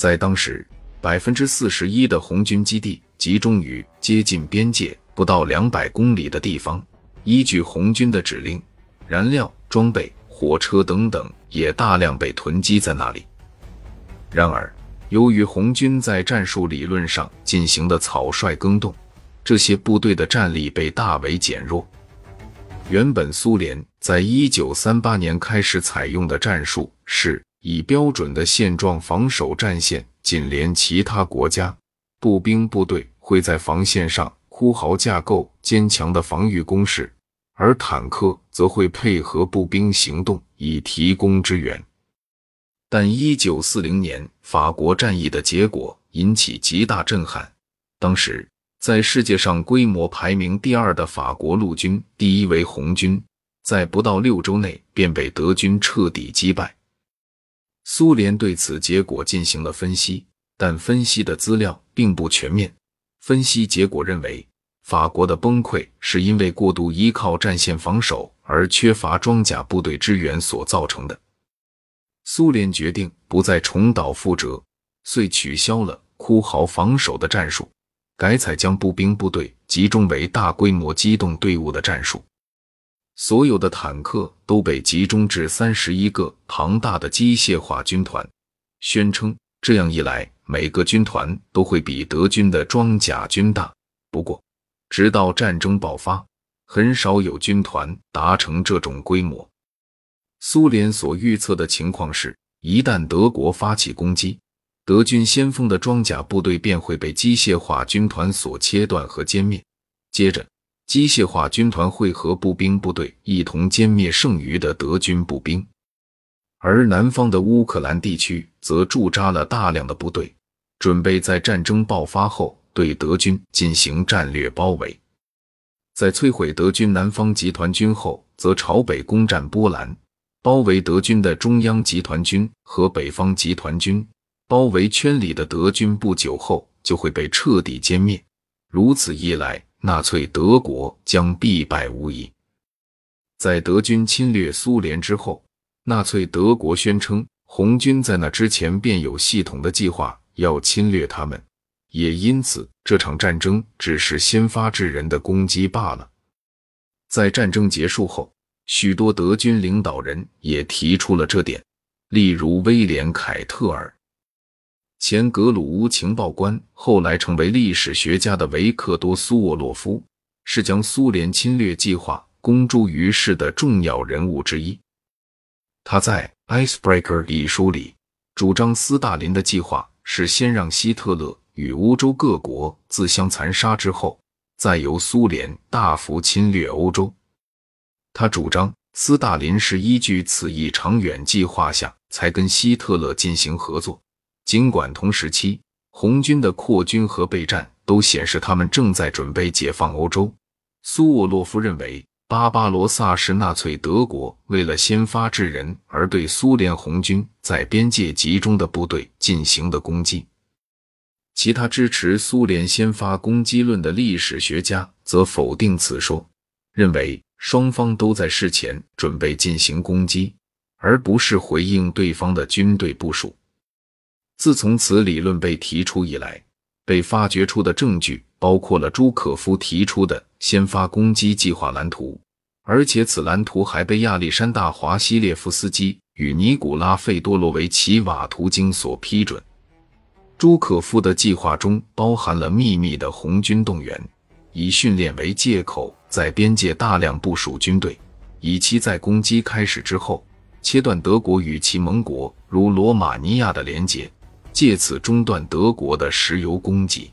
在当时，百分之四十一的红军基地集中于接近边界不到两百公里的地方。依据红军的指令，燃料、装备、火车等等也大量被囤积在那里。然而，由于红军在战术理论上进行的草率更动，这些部队的战力被大为减弱。原本苏联在一九三八年开始采用的战术是以标准的线状防守战线紧连其他国家，步兵部队会在防线上铺好架构坚强的防御工事，而坦克则会配合步兵行动以提供支援。但一九四零年法国战役的结果引起极大震撼，当时。在世界上规模排名第二的法国陆军，第一为红军，在不到六周内便被德军彻底击败。苏联对此结果进行了分析，但分析的资料并不全面。分析结果认为，法国的崩溃是因为过度依靠战线防守而缺乏装甲部队支援所造成的。苏联决定不再重蹈覆辙，遂取消了哭嚎防守的战术。改采将步兵部队集中为大规模机动队伍的战术，所有的坦克都被集中至三十一个庞大的机械化军团，宣称这样一来，每个军团都会比德军的装甲军大。不过，直到战争爆发，很少有军团达成这种规模。苏联所预测的情况是，一旦德国发起攻击。德军先锋的装甲部队便会被机械化军团所切断和歼灭，接着机械化军团会和步兵部队一同歼灭剩余的德军步兵，而南方的乌克兰地区则驻扎了大量的部队，准备在战争爆发后对德军进行战略包围。在摧毁德军南方集团军后，则朝北攻占波兰，包围德军的中央集团军和北方集团军。包围圈里的德军不久后就会被彻底歼灭，如此一来，纳粹德国将必败无疑。在德军侵略苏联之后，纳粹德国宣称红军在那之前便有系统的计划要侵略他们，也因此这场战争只是先发制人的攻击罢了。在战争结束后，许多德军领导人也提出了这点，例如威廉·凯特尔。前格鲁乌情报官，后来成为历史学家的维克多·苏沃洛夫，是将苏联侵略计划公诸于世的重要人物之一。他在《Icebreaker》一书里主张，斯大林的计划是先让希特勒与欧洲各国自相残杀之后，再由苏联大幅侵略欧洲。他主张，斯大林是依据此一长远计划下才跟希特勒进行合作。尽管同时期红军的扩军和备战都显示他们正在准备解放欧洲，苏沃洛夫认为巴巴罗萨是纳粹德国为了先发制人而对苏联红军在边界集中的部队进行的攻击。其他支持苏联先发攻击论的历史学家则否定此说，认为双方都在事前准备进行攻击，而不是回应对方的军队部署。自从此理论被提出以来，被发掘出的证据包括了朱可夫提出的先发攻击计划蓝图，而且此蓝图还被亚历山大·华西列夫斯基与尼古拉·费多罗维奇·瓦图京所批准。朱可夫的计划中包含了秘密的红军动员，以训练为借口，在边界大量部署军队，以期在攻击开始之后切断德国与其盟国如罗马尼亚的连结。借此中断德国的石油供给。